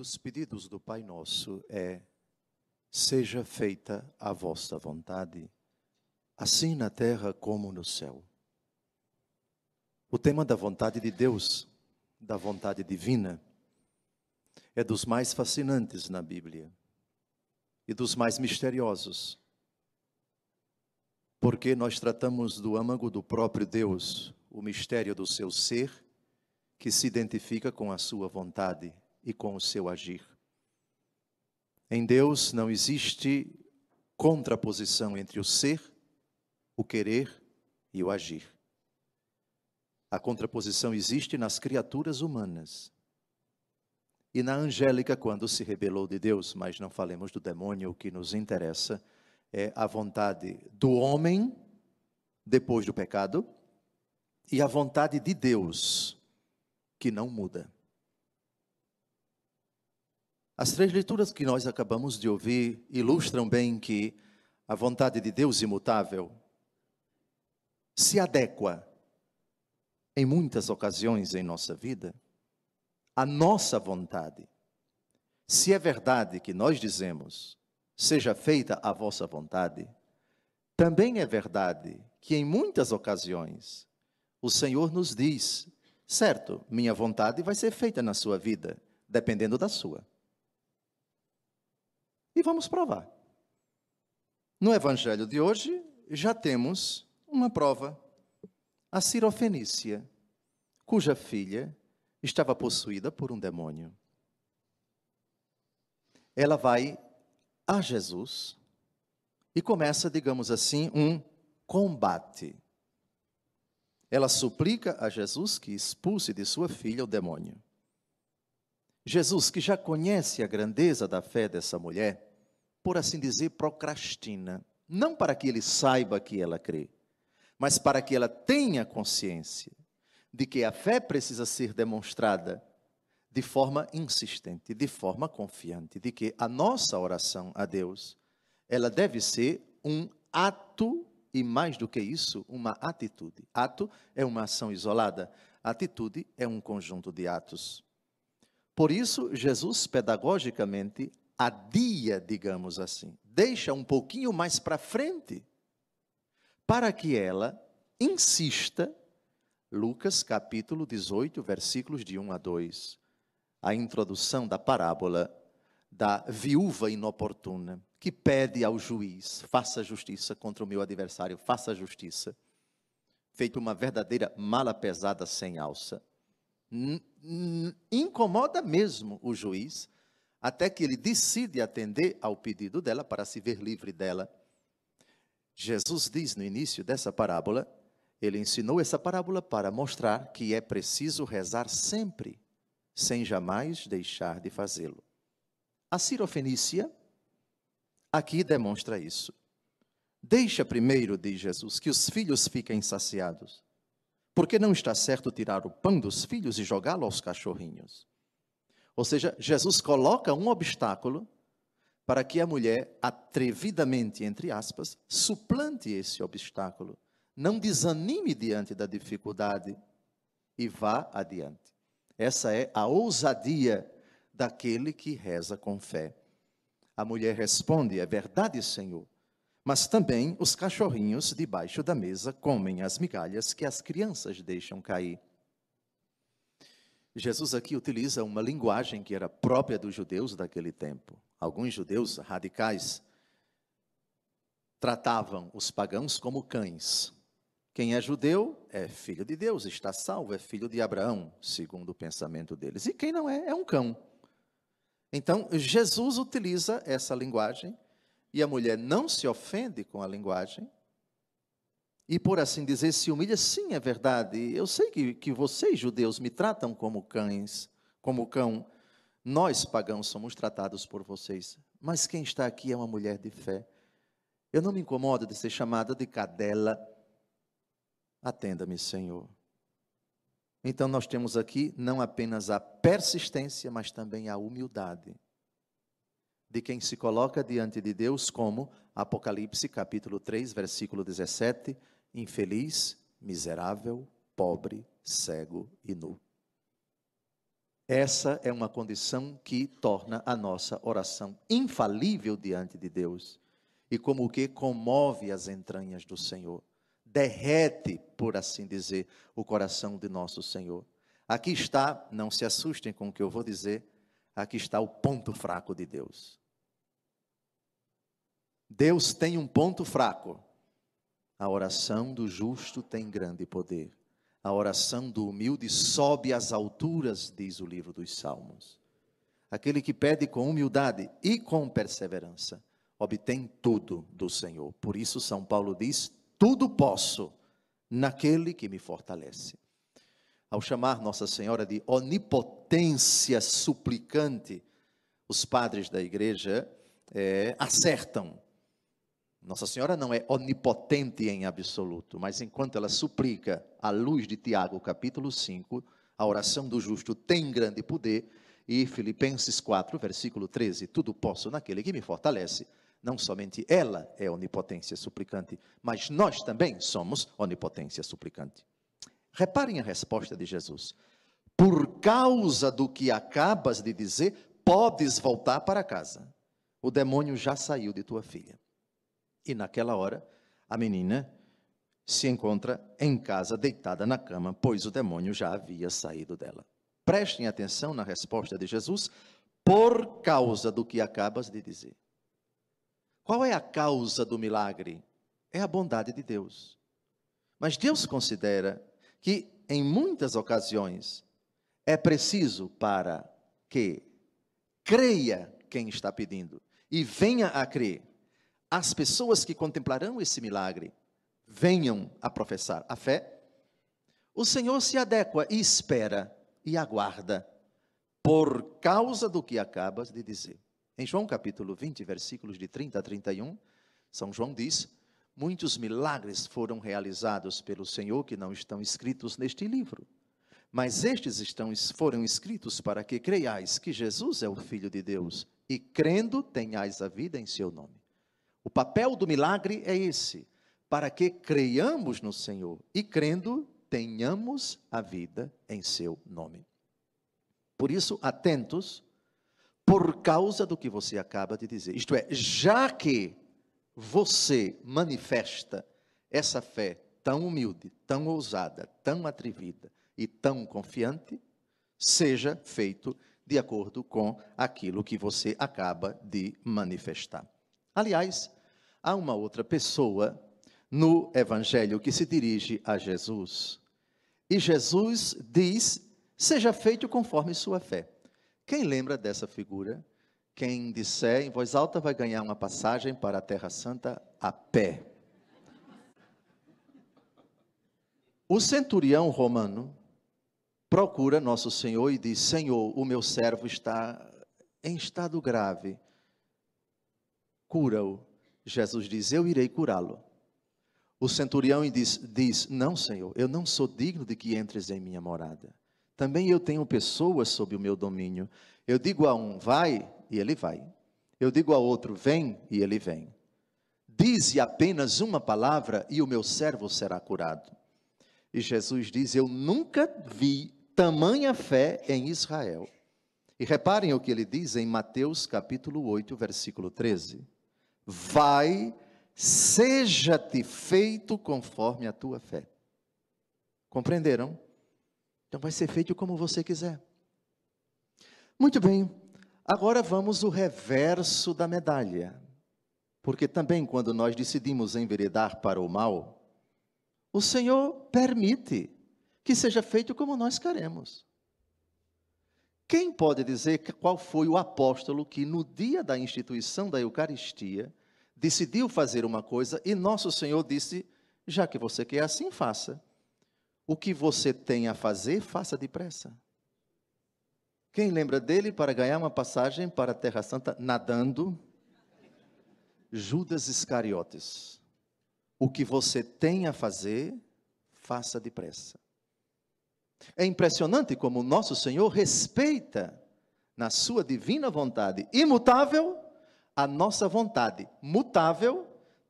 dos pedidos do Pai Nosso é: seja feita a vossa vontade, assim na terra como no céu. O tema da vontade de Deus, da vontade divina, é dos mais fascinantes na Bíblia e dos mais misteriosos. Porque nós tratamos do âmago do próprio Deus, o mistério do seu ser, que se identifica com a sua vontade e com o seu agir. Em Deus não existe contraposição entre o ser, o querer e o agir. A contraposição existe nas criaturas humanas e na angélica quando se rebelou de Deus, mas não falemos do demônio, o que nos interessa é a vontade do homem depois do pecado e a vontade de Deus que não muda. As três leituras que nós acabamos de ouvir ilustram bem que a vontade de Deus imutável se adequa em muitas ocasiões em nossa vida à nossa vontade. Se é verdade que nós dizemos, seja feita a vossa vontade, também é verdade que em muitas ocasiões o Senhor nos diz, certo, minha vontade vai ser feita na sua vida, dependendo da sua. E vamos provar. No evangelho de hoje, já temos uma prova. A Cirofenícia, cuja filha estava possuída por um demônio. Ela vai a Jesus e começa, digamos assim, um combate. Ela suplica a Jesus que expulse de sua filha o demônio. Jesus, que já conhece a grandeza da fé dessa mulher, por assim dizer, procrastina. Não para que ele saiba que ela crê, mas para que ela tenha consciência de que a fé precisa ser demonstrada de forma insistente, de forma confiante, de que a nossa oração a Deus, ela deve ser um ato e mais do que isso, uma atitude. Ato é uma ação isolada, atitude é um conjunto de atos. Por isso, Jesus pedagogicamente adia, digamos assim, deixa um pouquinho mais para frente, para que ela insista, Lucas capítulo 18, versículos de 1 a 2, a introdução da parábola da viúva inoportuna, que pede ao juiz: faça justiça contra o meu adversário, faça justiça. Feito uma verdadeira mala pesada sem alça. Incomoda mesmo o juiz, até que ele decide atender ao pedido dela para se ver livre dela. Jesus diz no início dessa parábola, ele ensinou essa parábola para mostrar que é preciso rezar sempre, sem jamais deixar de fazê-lo. A cirofenícia aqui demonstra isso. Deixa primeiro, diz Jesus, que os filhos fiquem saciados. Porque não está certo tirar o pão dos filhos e jogá-lo aos cachorrinhos. Ou seja, Jesus coloca um obstáculo para que a mulher, atrevidamente, entre aspas, suplante esse obstáculo. Não desanime diante da dificuldade e vá adiante. Essa é a ousadia daquele que reza com fé. A mulher responde: É verdade, Senhor. Mas também os cachorrinhos debaixo da mesa comem as migalhas que as crianças deixam cair. Jesus aqui utiliza uma linguagem que era própria dos judeus daquele tempo. Alguns judeus radicais tratavam os pagãos como cães. Quem é judeu é filho de Deus, está salvo, é filho de Abraão, segundo o pensamento deles. E quem não é, é um cão. Então, Jesus utiliza essa linguagem e a mulher não se ofende com a linguagem, e, por assim dizer, se humilha, sim, é verdade. Eu sei que, que vocês, judeus, me tratam como cães, como cão. Nós, pagãos, somos tratados por vocês. Mas quem está aqui é uma mulher de fé. Eu não me incomodo de ser chamada de cadela. Atenda-me, Senhor. Então, nós temos aqui não apenas a persistência, mas também a humildade de quem se coloca diante de Deus, como Apocalipse capítulo 3, versículo 17, infeliz, miserável, pobre, cego e nu. Essa é uma condição que torna a nossa oração infalível diante de Deus e como que comove as entranhas do Senhor, derrete, por assim dizer, o coração de nosso Senhor. Aqui está, não se assustem com o que eu vou dizer, aqui está o ponto fraco de Deus. Deus tem um ponto fraco. A oração do justo tem grande poder. A oração do humilde sobe às alturas, diz o livro dos Salmos. Aquele que pede com humildade e com perseverança obtém tudo do Senhor. Por isso, São Paulo diz: Tudo posso naquele que me fortalece. Ao chamar Nossa Senhora de onipotência suplicante, os padres da igreja é, acertam. Nossa Senhora não é onipotente em absoluto, mas enquanto ela suplica, à luz de Tiago, capítulo 5, a oração do justo tem grande poder, e Filipenses 4, versículo 13: Tudo posso naquele que me fortalece. Não somente ela é onipotência suplicante, mas nós também somos onipotência suplicante. Reparem a resposta de Jesus. Por causa do que acabas de dizer, podes voltar para casa. O demônio já saiu de tua filha. E naquela hora, a menina se encontra em casa, deitada na cama, pois o demônio já havia saído dela. Prestem atenção na resposta de Jesus, por causa do que acabas de dizer. Qual é a causa do milagre? É a bondade de Deus. Mas Deus considera que, em muitas ocasiões, é preciso para que creia quem está pedindo e venha a crer. As pessoas que contemplarão esse milagre venham a professar a fé. O Senhor se adequa e espera e aguarda por causa do que acabas de dizer. Em João capítulo 20, versículos de 30 a 31, São João diz: Muitos milagres foram realizados pelo Senhor que não estão escritos neste livro. Mas estes estão, foram escritos para que creiais que Jesus é o Filho de Deus e, crendo, tenhais a vida em seu nome. O papel do milagre é esse: para que creiamos no Senhor e, crendo, tenhamos a vida em seu nome. Por isso, atentos por causa do que você acaba de dizer. Isto é, já que você manifesta essa fé tão humilde, tão ousada, tão atrevida e tão confiante, seja feito de acordo com aquilo que você acaba de manifestar. Aliás, há uma outra pessoa no Evangelho que se dirige a Jesus. E Jesus diz: seja feito conforme sua fé. Quem lembra dessa figura? Quem disser em voz alta vai ganhar uma passagem para a Terra Santa a pé. O centurião romano procura nosso Senhor e diz: Senhor, o meu servo está em estado grave. Cura-o. Jesus diz: Eu irei curá-lo. O centurião diz, diz: Não, Senhor, eu não sou digno de que entres em minha morada. Também eu tenho pessoas sob o meu domínio. Eu digo a um, vai, e ele vai. Eu digo a outro, vem, e ele vem. Dize apenas uma palavra, e o meu servo será curado. E Jesus diz: Eu nunca vi tamanha fé em Israel. E reparem o que ele diz em Mateus capítulo 8, versículo 13: Vai, seja-te feito conforme a tua fé. Compreenderam? Então vai ser feito como você quiser. Muito bem, agora vamos o reverso da medalha. Porque também quando nós decidimos enveredar para o mal, o Senhor permite que seja feito como nós queremos. Quem pode dizer qual foi o apóstolo que no dia da instituição da Eucaristia decidiu fazer uma coisa e nosso Senhor disse: já que você quer assim, faça. O que você tem a fazer, faça depressa. Quem lembra dele para ganhar uma passagem para a Terra Santa nadando? Judas Iscariotes. O que você tem a fazer, faça depressa. É impressionante como nosso Senhor respeita, na sua divina vontade imutável, a nossa vontade mutável,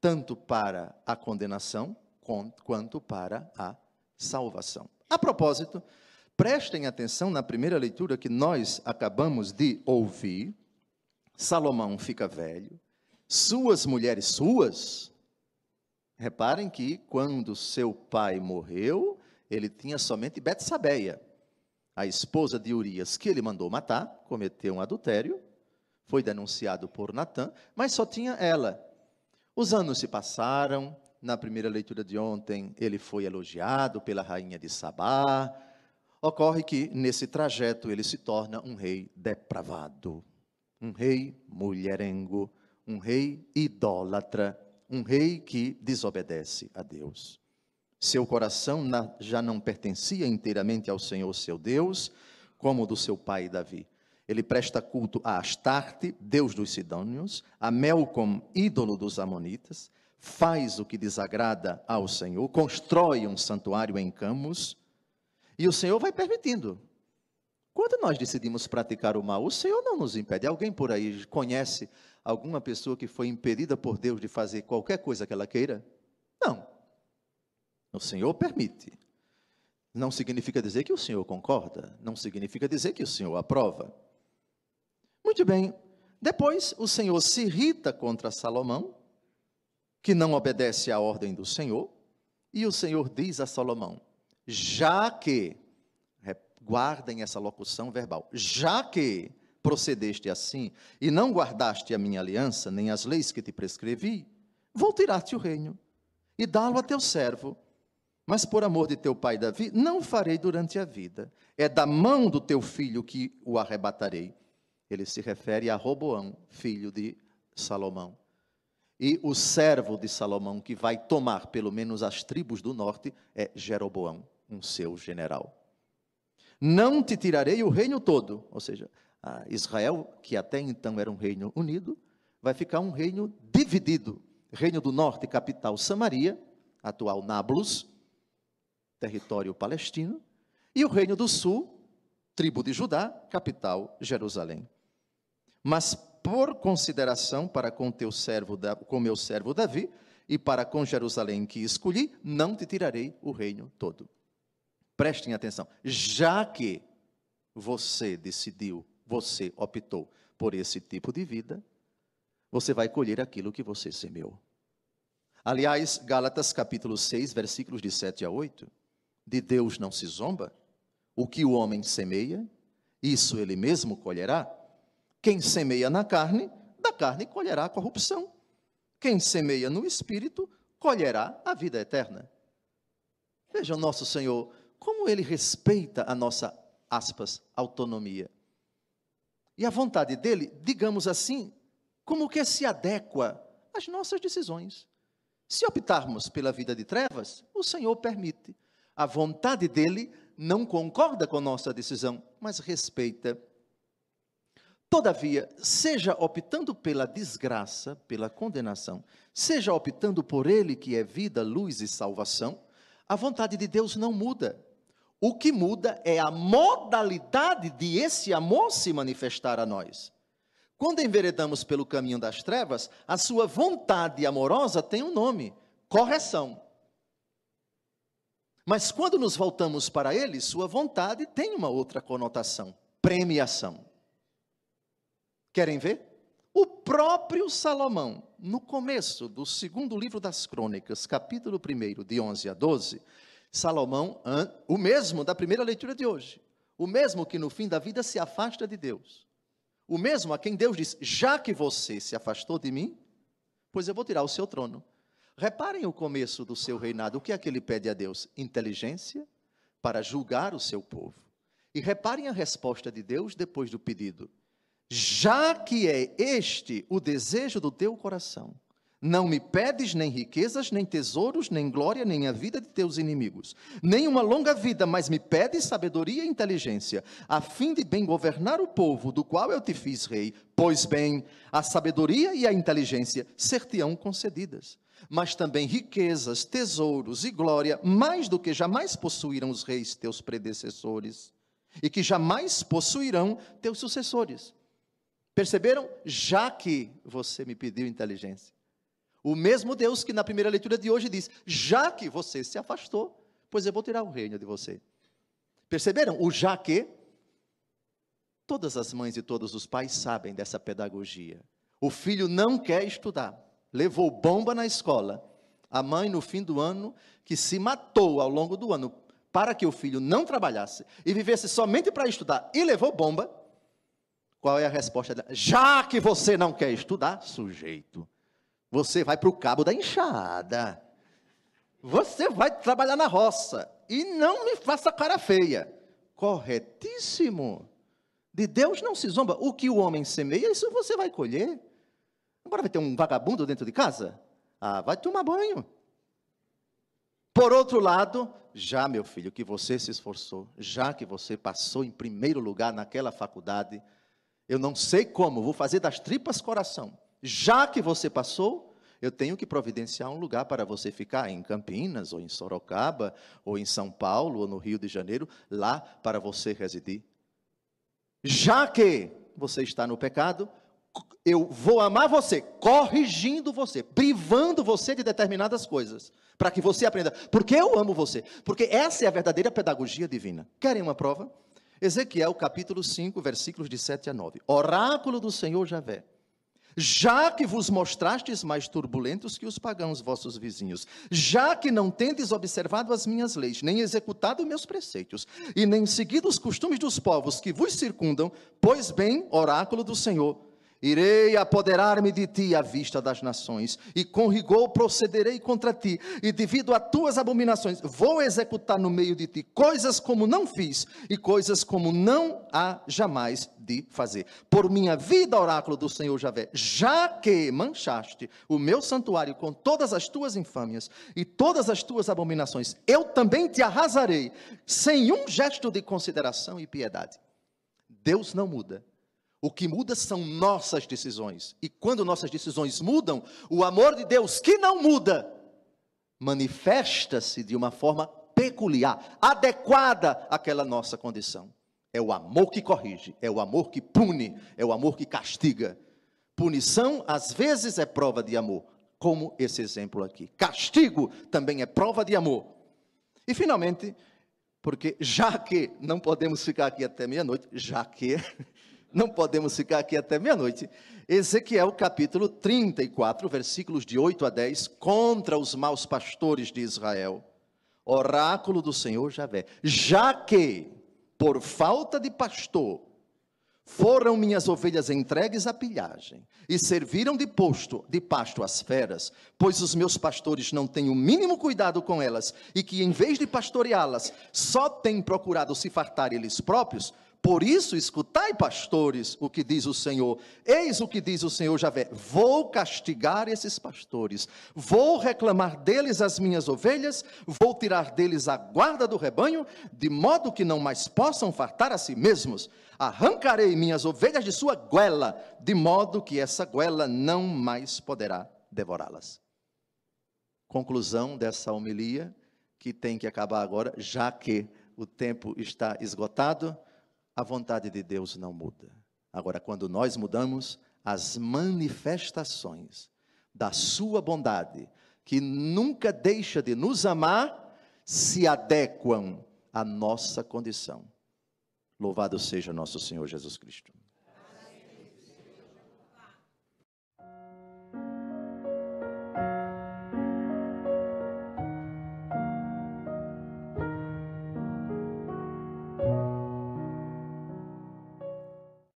tanto para a condenação quanto para a salvação. A propósito, Prestem atenção na primeira leitura que nós acabamos de ouvir. Salomão fica velho, suas mulheres suas. Reparem que quando seu pai morreu, ele tinha somente Betsabeia, a esposa de Urias, que ele mandou matar, cometeu um adultério, foi denunciado por Natã, mas só tinha ela. Os anos se passaram, na primeira leitura de ontem, ele foi elogiado pela rainha de Sabá. Ocorre que, nesse trajeto, ele se torna um rei depravado, um rei mulherengo, um rei idólatra, um rei que desobedece a Deus. Seu coração já não pertencia inteiramente ao Senhor seu Deus, como o do seu pai Davi. Ele presta culto a Astarte, deus dos Sidônios, a Melcom, ídolo dos Amonitas, faz o que desagrada ao Senhor, constrói um santuário em Camus, e o Senhor vai permitindo. Quando nós decidimos praticar o mal, o Senhor não nos impede. Alguém por aí conhece alguma pessoa que foi impedida por Deus de fazer qualquer coisa que ela queira? Não. O Senhor permite. Não significa dizer que o Senhor concorda, não significa dizer que o Senhor aprova. Muito bem. Depois, o Senhor se irrita contra Salomão que não obedece à ordem do Senhor, e o Senhor diz a Salomão: já que, guardem essa locução verbal, já que procedeste assim e não guardaste a minha aliança, nem as leis que te prescrevi, vou tirar-te o reino e dá-lo a teu servo. Mas por amor de teu pai Davi, não farei durante a vida. É da mão do teu filho que o arrebatarei. Ele se refere a Roboão, filho de Salomão. E o servo de Salomão, que vai tomar pelo menos as tribos do norte, é Jeroboão, um seu general. Não te tirarei o reino todo, ou seja, Israel, que até então era um reino unido, vai ficar um reino dividido. Reino do norte, capital Samaria, atual Nablus, território palestino, e o reino do sul, tribo de Judá, capital Jerusalém. Mas por consideração para com teu servo, com meu servo Davi, e para com Jerusalém que escolhi, não te tirarei o reino todo. Prestem atenção, já que você decidiu, você optou por esse tipo de vida, você vai colher aquilo que você semeou. Aliás, Gálatas capítulo 6, versículos de 7 a 8, de Deus não se zomba, o que o homem semeia, isso ele mesmo colherá. Quem semeia na carne, da carne colherá a corrupção. Quem semeia no espírito, colherá a vida eterna. Veja o nosso Senhor, como ele respeita a nossa, aspas, autonomia. E a vontade dele, digamos assim, como que se adequa às nossas decisões. Se optarmos pela vida de trevas, o Senhor permite. A vontade dele não concorda com nossa decisão, mas respeita Todavia, seja optando pela desgraça, pela condenação, seja optando por Ele que é vida, luz e salvação, a vontade de Deus não muda. O que muda é a modalidade de esse amor se manifestar a nós. Quando enveredamos pelo caminho das trevas, a sua vontade amorosa tem um nome: correção. Mas quando nos voltamos para Ele, sua vontade tem uma outra conotação: premiação. Querem ver? O próprio Salomão, no começo do segundo livro das Crônicas, capítulo 1, de 11 a 12, Salomão, o mesmo da primeira leitura de hoje, o mesmo que no fim da vida se afasta de Deus, o mesmo a quem Deus diz: Já que você se afastou de mim, pois eu vou tirar o seu trono. Reparem o começo do seu reinado, o que é que ele pede a Deus? Inteligência para julgar o seu povo. E reparem a resposta de Deus depois do pedido: já que é este o desejo do teu coração, não me pedes nem riquezas, nem tesouros, nem glória, nem a vida de teus inimigos, nem uma longa vida, mas me pedes sabedoria e inteligência, a fim de bem governar o povo do qual eu te fiz rei. Pois bem, a sabedoria e a inteligência ser-te-ão concedidas, mas também riquezas, tesouros e glória, mais do que jamais possuíram os reis teus predecessores, e que jamais possuirão teus sucessores. Perceberam? Já que você me pediu inteligência. O mesmo Deus que na primeira leitura de hoje diz: Já que você se afastou, pois eu vou tirar o reino de você. Perceberam? O já que. Todas as mães e todos os pais sabem dessa pedagogia. O filho não quer estudar, levou bomba na escola. A mãe, no fim do ano, que se matou ao longo do ano para que o filho não trabalhasse e vivesse somente para estudar e levou bomba. Qual é a resposta dela? Já que você não quer estudar, sujeito, você vai para o cabo da enxada. Você vai trabalhar na roça. E não me faça cara feia. Corretíssimo. De Deus não se zomba. O que o homem semeia, isso você vai colher. Agora vai ter um vagabundo dentro de casa? Ah, vai tomar banho. Por outro lado, já, meu filho, que você se esforçou, já que você passou em primeiro lugar naquela faculdade, eu não sei como, vou fazer das tripas coração. Já que você passou, eu tenho que providenciar um lugar para você ficar em Campinas, ou em Sorocaba, ou em São Paulo, ou no Rio de Janeiro, lá para você residir. Já que você está no pecado, eu vou amar você, corrigindo você, privando você de determinadas coisas, para que você aprenda. Porque eu amo você. Porque essa é a verdadeira pedagogia divina. Querem uma prova? Ezequiel capítulo 5, versículos de 7 a 9. Oráculo do Senhor Javé já que vos mostrastes mais turbulentos que os pagãos vossos vizinhos, já que não tendes observado as minhas leis, nem executado meus preceitos, e nem seguido os costumes dos povos que vos circundam, pois bem, oráculo do Senhor, Irei apoderar-me de ti à vista das nações, e com rigor procederei contra ti, e devido a tuas abominações, vou executar no meio de ti coisas como não fiz, e coisas como não há jamais de fazer. Por minha vida, oráculo do Senhor Javé, já que manchaste o meu santuário com todas as tuas infâmias e todas as tuas abominações, eu também te arrasarei, sem um gesto de consideração e piedade. Deus não muda o que muda são nossas decisões. E quando nossas decisões mudam, o amor de Deus, que não muda, manifesta-se de uma forma peculiar, adequada àquela nossa condição. É o amor que corrige, é o amor que pune, é o amor que castiga. Punição, às vezes, é prova de amor, como esse exemplo aqui. Castigo também é prova de amor. E, finalmente, porque já que não podemos ficar aqui até meia-noite, já que não podemos ficar aqui até meia-noite. Ezequiel capítulo 34, versículos de 8 a 10, contra os maus pastores de Israel. Oráculo do Senhor Javé. Já que, por falta de pastor, foram minhas ovelhas entregues à pilhagem e serviram de posto, de pasto às feras, pois os meus pastores não têm o mínimo cuidado com elas e que em vez de pastoreá-las, só têm procurado se fartar eles próprios, por isso, escutai, pastores, o que diz o Senhor. Eis o que diz o Senhor Javé: Vou castigar esses pastores, vou reclamar deles as minhas ovelhas, vou tirar deles a guarda do rebanho, de modo que não mais possam fartar a si mesmos. Arrancarei minhas ovelhas de sua goela, de modo que essa goela não mais poderá devorá-las. Conclusão dessa homilia, que tem que acabar agora, já que o tempo está esgotado a vontade de Deus não muda. Agora, quando nós mudamos, as manifestações da Sua bondade, que nunca deixa de nos amar, se adequam à nossa condição. Louvado seja nosso Senhor Jesus Cristo.